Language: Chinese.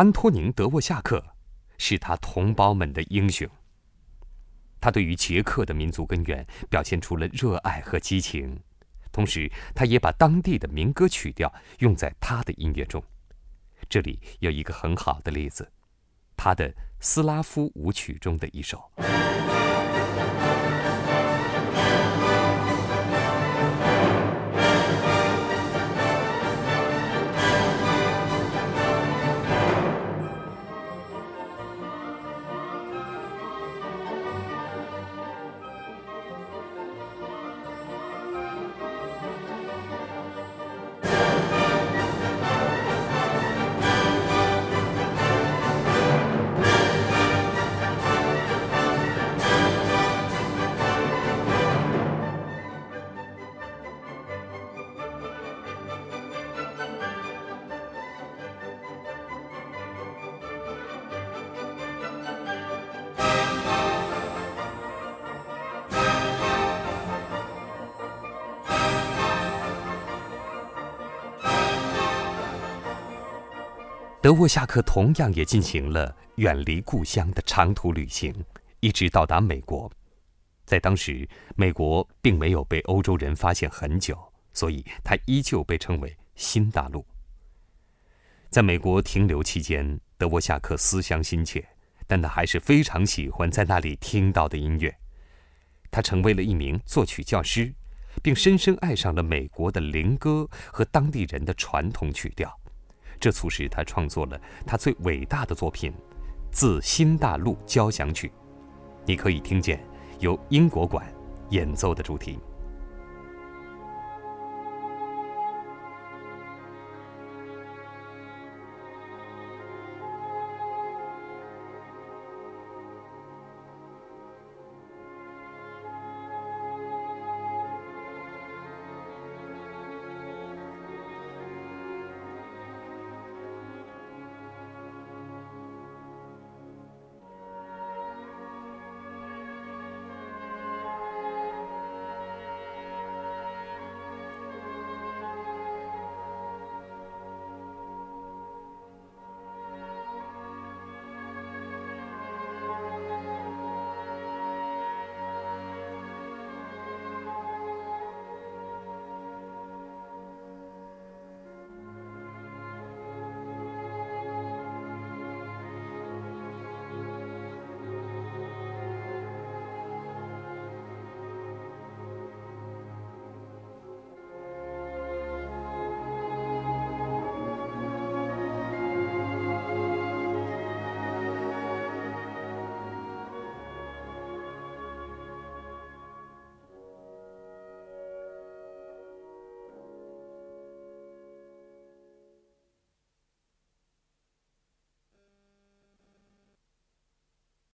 安托宁·德沃夏克是他同胞们的英雄。他对于捷克的民族根源表现出了热爱和激情，同时他也把当地的民歌曲调用在他的音乐中。这里有一个很好的例子，他的斯拉夫舞曲中的一首。德沃夏克同样也进行了远离故乡的长途旅行，一直到达美国。在当时，美国并没有被欧洲人发现很久，所以他依旧被称为新大陆。在美国停留期间，德沃夏克思乡心切，但他还是非常喜欢在那里听到的音乐。他成为了一名作曲教师，并深深爱上了美国的灵歌和当地人的传统曲调。这促使他创作了他最伟大的作品《自新大陆交响曲》，你可以听见由英国馆演奏的主题。